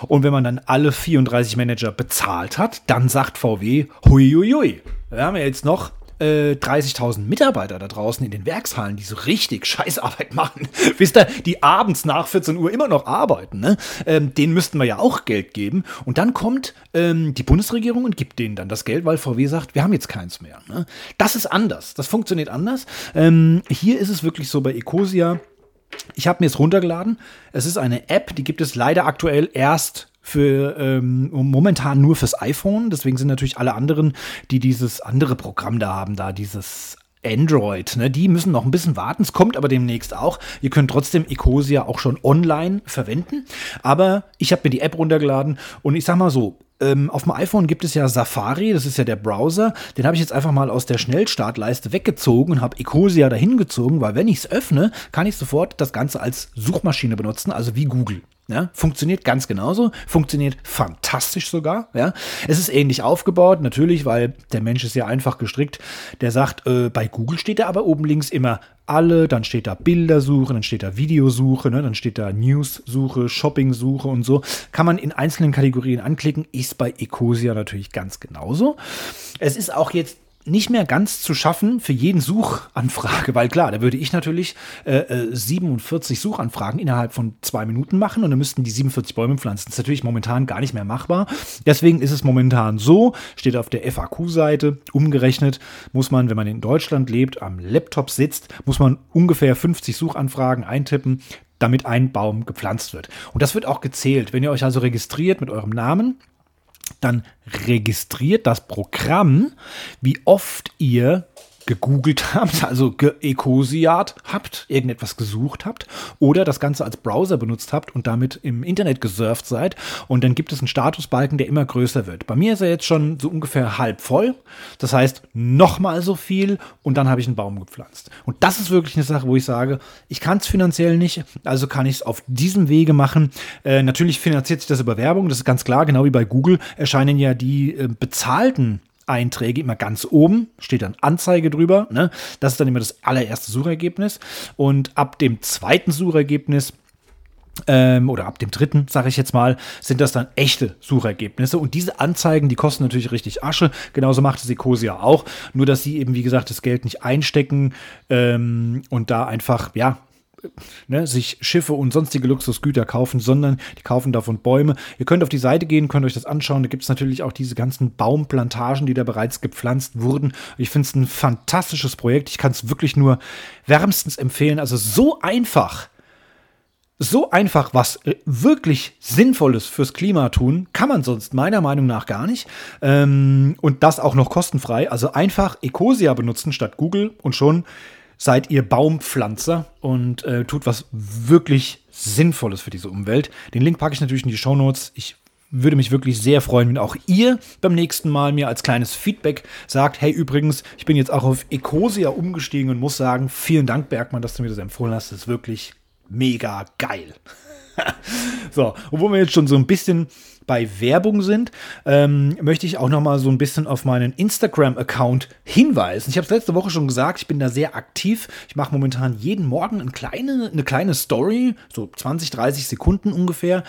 Speaker 1: und wenn man dann alle 34 Manager bezahlt hat, dann sagt VW, huiuiui, wir haben ja jetzt noch äh, 30.000 Mitarbeiter da draußen in den Werkshallen, die so richtig Scheißarbeit machen. [LAUGHS] Wisst ihr, die abends nach 14 Uhr immer noch arbeiten, ne? Ähm, denen müssten wir ja auch Geld geben. Und dann kommt ähm, die Bundesregierung und gibt denen dann das Geld, weil VW sagt, wir haben jetzt keins mehr. Ne? Das ist anders. Das funktioniert anders. Ähm, hier ist es wirklich so bei Ecosia. Ich habe mir es runtergeladen. Es ist eine App, die gibt es leider aktuell erst für ähm, momentan nur fürs iPhone. Deswegen sind natürlich alle anderen, die dieses andere Programm da haben, da dieses Android, ne, die müssen noch ein bisschen warten. Es kommt aber demnächst auch. Ihr könnt trotzdem Ecosia auch schon online verwenden. Aber ich habe mir die App runtergeladen und ich sag mal so, ähm, auf dem iPhone gibt es ja Safari, das ist ja der Browser. Den habe ich jetzt einfach mal aus der Schnellstartleiste weggezogen und habe Ecosia dahin gezogen, weil wenn ich es öffne, kann ich sofort das Ganze als Suchmaschine benutzen, also wie Google. Ja, funktioniert ganz genauso, funktioniert fantastisch sogar. Ja. Es ist ähnlich aufgebaut, natürlich, weil der Mensch ist ja einfach gestrickt. Der sagt, äh, bei Google steht da aber oben links immer alle, dann steht da Bildersuche, dann steht da Videosuche, ne, dann steht da News-Suche, Shopping-Suche und so. Kann man in einzelnen Kategorien anklicken, ist bei Ecosia natürlich ganz genauso. Es ist auch jetzt nicht mehr ganz zu schaffen für jeden Suchanfrage, weil klar, da würde ich natürlich äh, 47 äh, Suchanfragen innerhalb von zwei Minuten machen und dann müssten die 47 Bäume pflanzen. Das ist natürlich momentan gar nicht mehr machbar. Deswegen ist es momentan so, steht auf der FAQ-Seite, umgerechnet muss man, wenn man in Deutschland lebt, am Laptop sitzt, muss man ungefähr 50 Suchanfragen eintippen, damit ein Baum gepflanzt wird. Und das wird auch gezählt. Wenn ihr euch also registriert mit eurem Namen, dann registriert das Programm, wie oft ihr gegoogelt [LAUGHS] habt, also geekosiat habt, irgendetwas gesucht habt oder das Ganze als Browser benutzt habt und damit im Internet gesurft seid und dann gibt es einen Statusbalken, der immer größer wird. Bei mir ist er jetzt schon so ungefähr halb voll, das heißt nochmal so viel und dann habe ich einen Baum gepflanzt. Und das ist wirklich eine Sache, wo ich sage, ich kann es finanziell nicht, also kann ich es auf diesem Wege machen. Äh, natürlich finanziert sich das über Werbung, das ist ganz klar, genau wie bei Google erscheinen ja die äh, bezahlten Einträge immer ganz oben, steht dann Anzeige drüber. Ne? Das ist dann immer das allererste Suchergebnis. Und ab dem zweiten Suchergebnis ähm, oder ab dem dritten, sage ich jetzt mal, sind das dann echte Suchergebnisse. Und diese Anzeigen, die kosten natürlich richtig Asche. Genauso macht es Ecosia auch. Nur, dass sie eben, wie gesagt, das Geld nicht einstecken ähm, und da einfach, ja, Ne, sich Schiffe und sonstige Luxusgüter kaufen, sondern die kaufen davon Bäume. Ihr könnt auf die Seite gehen, könnt euch das anschauen. Da gibt es natürlich auch diese ganzen Baumplantagen, die da bereits gepflanzt wurden. Ich finde es ein fantastisches Projekt. Ich kann es wirklich nur wärmstens empfehlen. Also so einfach so einfach was äh, wirklich Sinnvolles fürs Klima tun, kann man sonst meiner Meinung nach gar nicht. Ähm, und das auch noch kostenfrei. Also einfach Ecosia benutzen statt Google und schon seid ihr Baumpflanzer und äh, tut was wirklich Sinnvolles für diese Umwelt. Den Link packe ich natürlich in die Show Notes. Ich würde mich wirklich sehr freuen, wenn auch ihr beim nächsten Mal mir als kleines Feedback sagt, hey übrigens, ich bin jetzt auch auf Ecosia umgestiegen und muss sagen, vielen Dank Bergmann, dass du mir das empfohlen hast. Das ist wirklich mega geil. [LAUGHS] so, wo wir jetzt schon so ein bisschen bei Werbung sind, ähm, möchte ich auch noch mal so ein bisschen auf meinen Instagram-Account hinweisen. Ich habe es letzte Woche schon gesagt, ich bin da sehr aktiv. Ich mache momentan jeden Morgen eine kleine, eine kleine Story, so 20, 30 Sekunden ungefähr.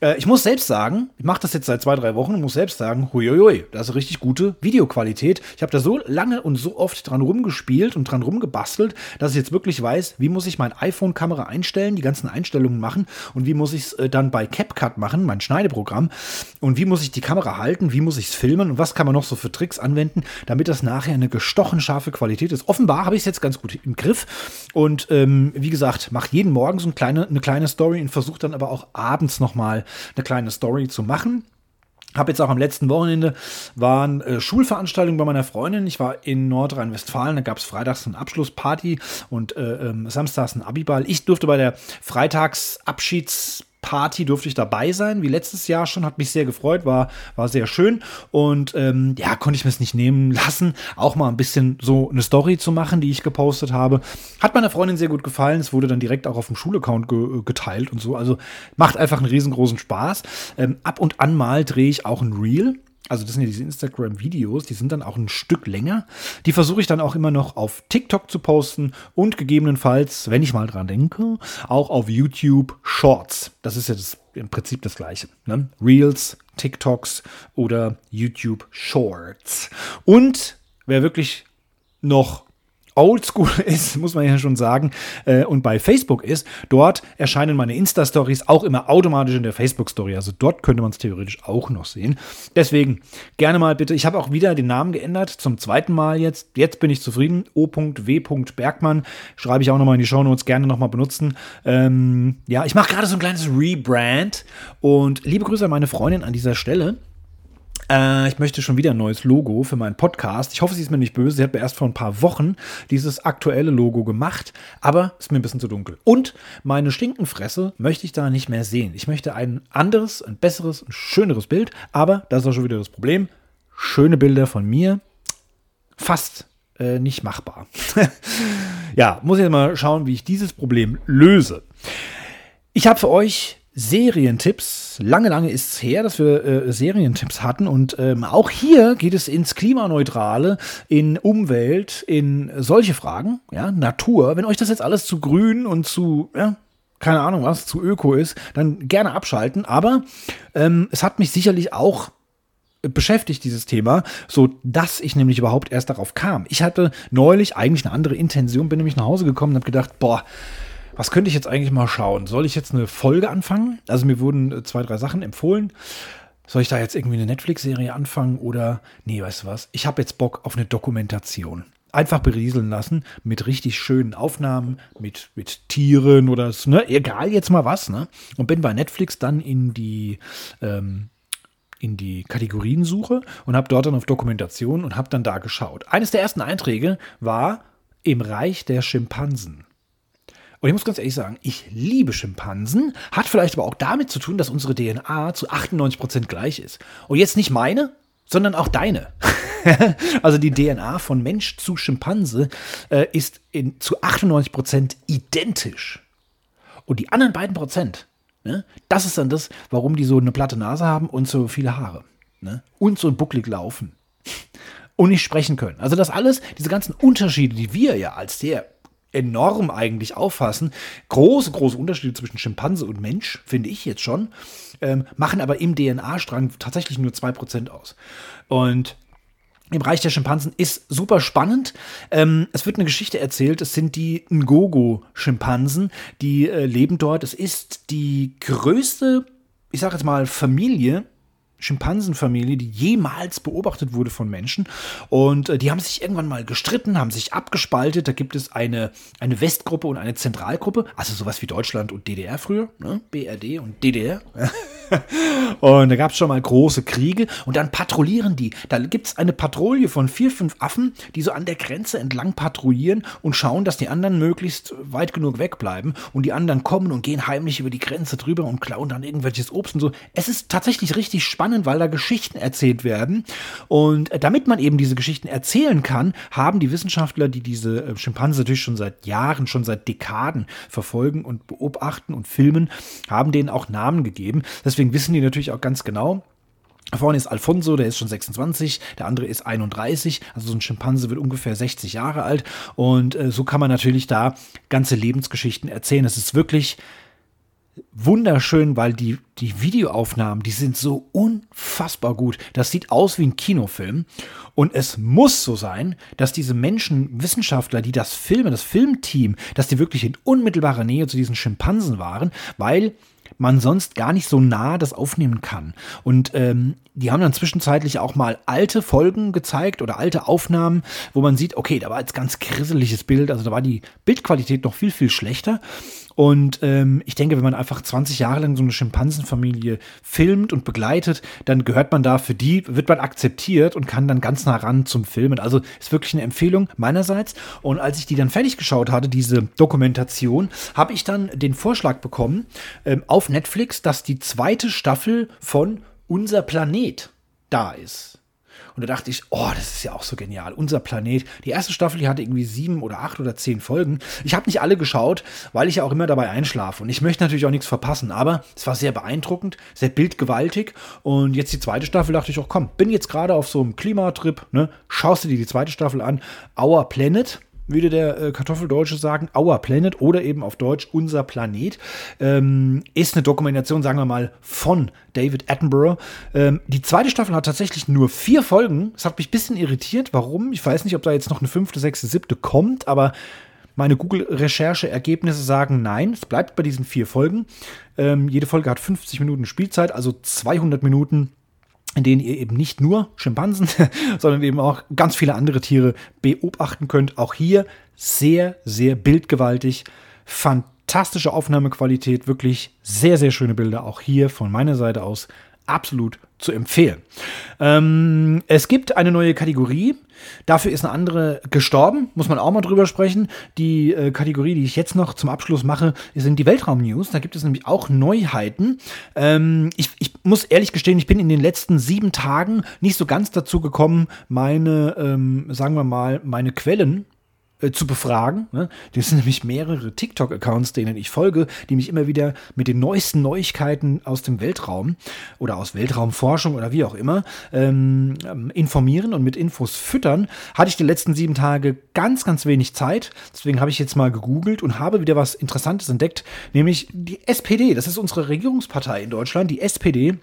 Speaker 1: Äh, ich muss selbst sagen, ich mache das jetzt seit zwei, drei Wochen und muss selbst sagen, huiuiui, das ist richtig gute Videoqualität. Ich habe da so lange und so oft dran rumgespielt und dran rumgebastelt, dass ich jetzt wirklich weiß, wie muss ich mein iPhone-Kamera einstellen, die ganzen Einstellungen machen und wie muss ich es äh, dann bei CapCut machen, mein Schneideprogramm und wie muss ich die Kamera halten, wie muss ich es filmen und was kann man noch so für Tricks anwenden, damit das nachher eine gestochen scharfe Qualität ist. Offenbar habe ich es jetzt ganz gut im Griff und ähm, wie gesagt, mache jeden Morgen so eine kleine, eine kleine Story und versuche dann aber auch abends nochmal eine kleine Story zu machen. Habe jetzt auch am letzten Wochenende waren äh, Schulveranstaltungen bei meiner Freundin. Ich war in Nordrhein-Westfalen, da gab es freitags eine Abschlussparty und äh, ähm, samstags ein Abiball. Ich durfte bei der Freitagsabschieds Party durfte ich dabei sein, wie letztes Jahr schon, hat mich sehr gefreut, war, war sehr schön und ähm, ja, konnte ich mir es nicht nehmen lassen, auch mal ein bisschen so eine Story zu machen, die ich gepostet habe. Hat meiner Freundin sehr gut gefallen, es wurde dann direkt auch auf dem Schulaccount ge geteilt und so, also macht einfach einen riesengroßen Spaß. Ähm, ab und an mal drehe ich auch ein Reel, also das sind ja diese Instagram-Videos, die sind dann auch ein Stück länger. Die versuche ich dann auch immer noch auf TikTok zu posten und gegebenenfalls, wenn ich mal dran denke, auch auf YouTube Shorts. Das ist ja das, im Prinzip das gleiche. Ne? Reels, TikToks oder YouTube Shorts. Und wer wirklich noch oldschool [LAUGHS] ist, muss man ja schon sagen, äh, und bei Facebook ist, dort erscheinen meine Insta-Stories auch immer automatisch in der Facebook-Story. Also dort könnte man es theoretisch auch noch sehen. Deswegen gerne mal bitte, ich habe auch wieder den Namen geändert, zum zweiten Mal jetzt. Jetzt bin ich zufrieden. O.W. Bergmann schreibe ich auch nochmal in die Shownotes, gerne nochmal benutzen. Ähm, ja, ich mache gerade so ein kleines Rebrand und liebe Grüße an meine Freundin an dieser Stelle. Äh, ich möchte schon wieder ein neues Logo für meinen Podcast. Ich hoffe, sie ist mir nicht böse. Sie hat mir erst vor ein paar Wochen dieses aktuelle Logo gemacht, aber ist mir ein bisschen zu dunkel. Und meine Stinkenfresse möchte ich da nicht mehr sehen. Ich möchte ein anderes, ein besseres, ein schöneres Bild, aber das ist auch schon wieder das Problem. Schöne Bilder von mir, fast äh, nicht machbar. [LAUGHS] ja, muss ich jetzt mal schauen, wie ich dieses Problem löse. Ich habe für euch Serientipps. Lange, lange ist es her, dass wir äh, Serientipps hatten. Und ähm, auch hier geht es ins Klimaneutrale, in Umwelt, in solche Fragen, ja, Natur. Wenn euch das jetzt alles zu grün und zu, ja, keine Ahnung was, zu öko ist, dann gerne abschalten. Aber ähm, es hat mich sicherlich auch beschäftigt, dieses Thema, so dass ich nämlich überhaupt erst darauf kam. Ich hatte neulich eigentlich eine andere Intention, bin nämlich nach Hause gekommen und habe gedacht, boah, was könnte ich jetzt eigentlich mal schauen? Soll ich jetzt eine Folge anfangen? Also mir wurden äh, zwei, drei Sachen empfohlen. Soll ich da jetzt irgendwie eine Netflix-Serie anfangen oder, nee, weißt du was? Ich habe jetzt Bock auf eine Dokumentation. Einfach berieseln lassen mit richtig schönen Aufnahmen, mit, mit Tieren oder so, ne? Egal jetzt mal was, ne? Und bin bei Netflix dann in die, ähm, in die Kategoriensuche und habe dort dann auf Dokumentation und habe dann da geschaut. Eines der ersten Einträge war im Reich der Schimpansen. Und ich muss ganz ehrlich sagen, ich liebe Schimpansen, hat vielleicht aber auch damit zu tun, dass unsere DNA zu 98% gleich ist. Und jetzt nicht meine, sondern auch deine. [LAUGHS] also die DNA von Mensch zu Schimpanse äh, ist in, zu 98% identisch. Und die anderen beiden Prozent, ne, das ist dann das, warum die so eine platte Nase haben und so viele Haare. Ne? Und so bucklig laufen. und nicht sprechen können. Also das alles, diese ganzen Unterschiede, die wir ja als sehr enorm eigentlich auffassen, große, große Unterschiede zwischen Schimpanse und Mensch, finde ich jetzt schon, ähm, machen aber im DNA-Strang tatsächlich nur 2% aus. Und im Reich der Schimpansen ist super spannend. Ähm, es wird eine Geschichte erzählt. Es sind die Ngogo-Schimpansen, die äh, leben dort. Es ist die größte, ich sage jetzt mal, Familie Schimpansenfamilie, die jemals beobachtet wurde von Menschen. Und äh, die haben sich irgendwann mal gestritten, haben sich abgespaltet. Da gibt es eine, eine Westgruppe und eine Zentralgruppe, also sowas wie Deutschland und DDR früher, ne? BRD und DDR. [LAUGHS] [LAUGHS] und da gab es schon mal große Kriege und dann patrouillieren die. Da gibt es eine Patrouille von vier, fünf Affen, die so an der Grenze entlang patrouillieren und schauen, dass die anderen möglichst weit genug wegbleiben. Und die anderen kommen und gehen heimlich über die Grenze drüber und klauen dann irgendwelches Obst und so. Es ist tatsächlich richtig spannend, weil da Geschichten erzählt werden. Und damit man eben diese Geschichten erzählen kann, haben die Wissenschaftler, die diese äh, Schimpansen natürlich schon seit Jahren, schon seit Dekaden verfolgen und beobachten und filmen, haben denen auch Namen gegeben. Das Deswegen wissen die natürlich auch ganz genau, Vorne ist Alfonso, der ist schon 26, der andere ist 31, also so ein Schimpanse wird ungefähr 60 Jahre alt und äh, so kann man natürlich da ganze Lebensgeschichten erzählen. Es ist wirklich wunderschön, weil die, die Videoaufnahmen, die sind so unfassbar gut. Das sieht aus wie ein Kinofilm. Und es muss so sein, dass diese Menschen, Wissenschaftler, die das filmen, das Filmteam, dass die wirklich in unmittelbarer Nähe zu diesen Schimpansen waren, weil man sonst gar nicht so nah das aufnehmen kann. Und ähm, die haben dann zwischenzeitlich auch mal alte Folgen gezeigt oder alte Aufnahmen, wo man sieht, okay, da war jetzt ganz grisseliges Bild, also da war die Bildqualität noch viel, viel schlechter. Und ähm, ich denke, wenn man einfach 20 Jahre lang so eine Schimpansenfamilie filmt und begleitet, dann gehört man da für die, wird man akzeptiert und kann dann ganz nah ran zum Filmen. Also ist wirklich eine Empfehlung meinerseits. Und als ich die dann fertig geschaut hatte, diese Dokumentation, habe ich dann den Vorschlag bekommen ähm, auf Netflix, dass die zweite Staffel von Unser Planet da ist. Und da dachte ich, oh, das ist ja auch so genial. Unser Planet. Die erste Staffel, die hatte irgendwie sieben oder acht oder zehn Folgen. Ich habe nicht alle geschaut, weil ich ja auch immer dabei einschlafe. Und ich möchte natürlich auch nichts verpassen. Aber es war sehr beeindruckend, sehr bildgewaltig. Und jetzt die zweite Staffel dachte ich auch, komm, bin jetzt gerade auf so einem Klimatrip, ne? Schaust du dir die zweite Staffel an. Our Planet würde der äh, Kartoffeldeutsche sagen, Our Planet oder eben auf Deutsch Unser Planet, ähm, ist eine Dokumentation, sagen wir mal, von David Attenborough. Ähm, die zweite Staffel hat tatsächlich nur vier Folgen. Das hat mich ein bisschen irritiert. Warum? Ich weiß nicht, ob da jetzt noch eine fünfte, sechste, siebte kommt, aber meine Google-Recherche-Ergebnisse sagen nein, es bleibt bei diesen vier Folgen. Ähm, jede Folge hat 50 Minuten Spielzeit, also 200 Minuten in denen ihr eben nicht nur Schimpansen, [LAUGHS] sondern eben auch ganz viele andere Tiere beobachten könnt. Auch hier sehr, sehr bildgewaltig, fantastische Aufnahmequalität, wirklich sehr, sehr schöne Bilder. Auch hier von meiner Seite aus absolut zu empfehlen. Ähm, es gibt eine neue Kategorie. Dafür ist eine andere gestorben, muss man auch mal drüber sprechen. Die äh, Kategorie, die ich jetzt noch zum Abschluss mache, sind die Weltraum-News. Da gibt es nämlich auch Neuheiten. Ähm, ich, ich, muss ehrlich gestehen, ich bin in den letzten sieben Tagen nicht so ganz dazu gekommen, meine, ähm, sagen wir mal, meine Quellen äh, zu befragen. Ne? Das sind nämlich mehrere TikTok-Accounts, denen ich folge, die mich immer wieder mit den neuesten Neuigkeiten aus dem Weltraum oder aus Weltraumforschung oder wie auch immer ähm, informieren und mit Infos füttern. Hatte ich die letzten sieben Tage ganz, ganz wenig Zeit. Deswegen habe ich jetzt mal gegoogelt und habe wieder was Interessantes entdeckt, nämlich die SPD. Das ist unsere Regierungspartei in Deutschland, die SPD.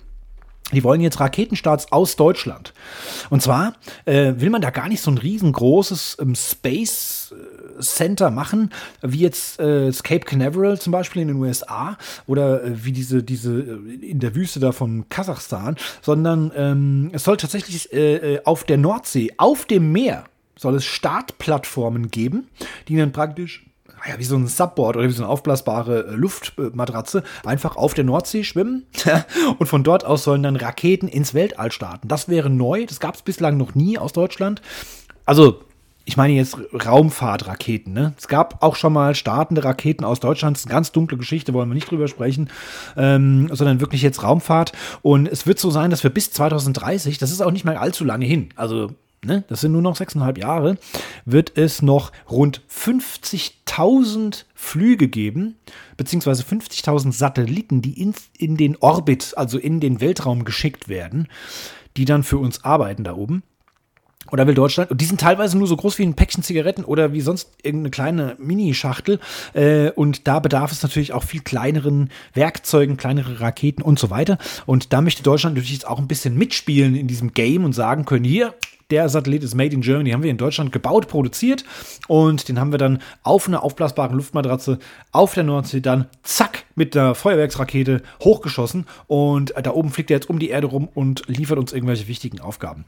Speaker 1: Die wollen jetzt Raketenstarts aus Deutschland. Und zwar äh, will man da gar nicht so ein riesengroßes ähm, Space äh, Center machen, wie jetzt äh, Cape Canaveral zum Beispiel in den USA oder äh, wie diese, diese äh, in der Wüste da von Kasachstan, sondern ähm, es soll tatsächlich äh, auf der Nordsee, auf dem Meer, soll es Startplattformen geben, die dann praktisch ja, wie so ein Subboard oder wie so eine aufblasbare äh, Luftmatratze einfach auf der Nordsee schwimmen [LAUGHS] und von dort aus sollen dann Raketen ins Weltall starten. Das wäre neu, das gab es bislang noch nie aus Deutschland. Also ich meine jetzt Raumfahrtraketen. Ne? Es gab auch schon mal startende Raketen aus Deutschland. Das ist eine ganz dunkle Geschichte, wollen wir nicht drüber sprechen, ähm, sondern wirklich jetzt Raumfahrt. Und es wird so sein, dass wir bis 2030, das ist auch nicht mal allzu lange hin, also ne, das sind nur noch sechseinhalb Jahre, wird es noch rund 50.000 Flüge geben, beziehungsweise 50.000 Satelliten, die in, in den Orbit, also in den Weltraum geschickt werden, die dann für uns arbeiten da oben. oder will Deutschland, und die sind teilweise nur so groß wie ein Päckchen Zigaretten oder wie sonst irgendeine kleine Mini-Schachtel. Äh, und da bedarf es natürlich auch viel kleineren Werkzeugen, kleinere Raketen und so weiter. Und da möchte Deutschland natürlich jetzt auch ein bisschen mitspielen in diesem Game und sagen können, hier, der Satellit ist made in Germany, haben wir in Deutschland gebaut, produziert und den haben wir dann auf einer aufblasbaren Luftmatratze auf der Nordsee dann zack mit der Feuerwerksrakete hochgeschossen und da oben fliegt er jetzt um die Erde rum und liefert uns irgendwelche wichtigen Aufgaben.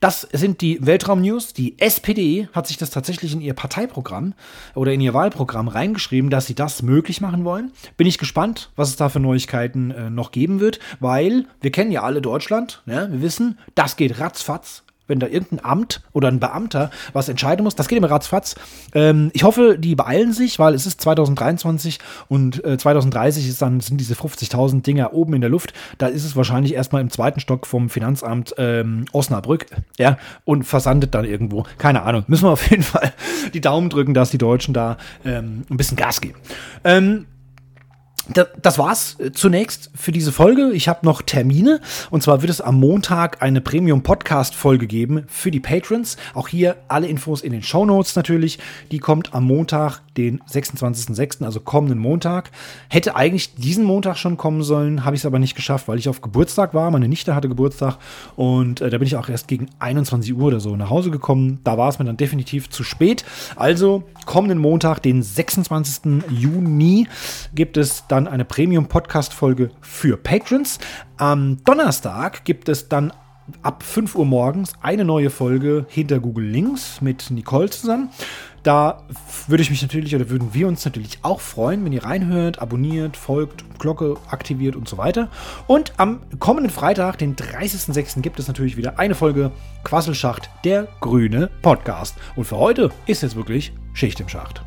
Speaker 1: Das sind die Weltraum-News. Die SPD hat sich das tatsächlich in ihr Parteiprogramm oder in ihr Wahlprogramm reingeschrieben, dass sie das möglich machen wollen. Bin ich gespannt, was es da für Neuigkeiten äh, noch geben wird, weil wir kennen ja alle Deutschland. Ne? Wir wissen, das geht ratzfatz wenn da irgendein Amt oder ein Beamter was entscheiden muss. Das geht immer ratzfatz. Ähm, ich hoffe, die beeilen sich, weil es ist 2023 und äh, 2030 ist dann, sind diese 50.000 Dinger oben in der Luft. Da ist es wahrscheinlich erstmal im zweiten Stock vom Finanzamt ähm, Osnabrück ja, und versandet dann irgendwo. Keine Ahnung. Müssen wir auf jeden Fall die Daumen drücken, dass die Deutschen da ähm, ein bisschen Gas geben. Ähm, das war's äh, zunächst für diese Folge. Ich habe noch Termine und zwar wird es am Montag eine Premium Podcast Folge geben für die Patrons. Auch hier alle Infos in den Show Notes natürlich. Die kommt am Montag, den 26.06., also kommenden Montag. Hätte eigentlich diesen Montag schon kommen sollen, habe ich es aber nicht geschafft, weil ich auf Geburtstag war. Meine Nichte hatte Geburtstag und äh, da bin ich auch erst gegen 21 Uhr oder so nach Hause gekommen. Da war es mir dann definitiv zu spät. Also kommenden Montag, den 26. Juni, gibt es dann eine Premium-Podcast-Folge für Patrons. Am Donnerstag gibt es dann ab 5 Uhr morgens eine neue Folge hinter Google Links mit Nicole zusammen. Da würde ich mich natürlich oder würden wir uns natürlich auch freuen, wenn ihr reinhört, abonniert, folgt, Glocke aktiviert und so weiter. Und am kommenden Freitag, den 30.06., gibt es natürlich wieder eine Folge Quasselschacht, der grüne Podcast. Und für heute ist jetzt wirklich Schicht im Schacht.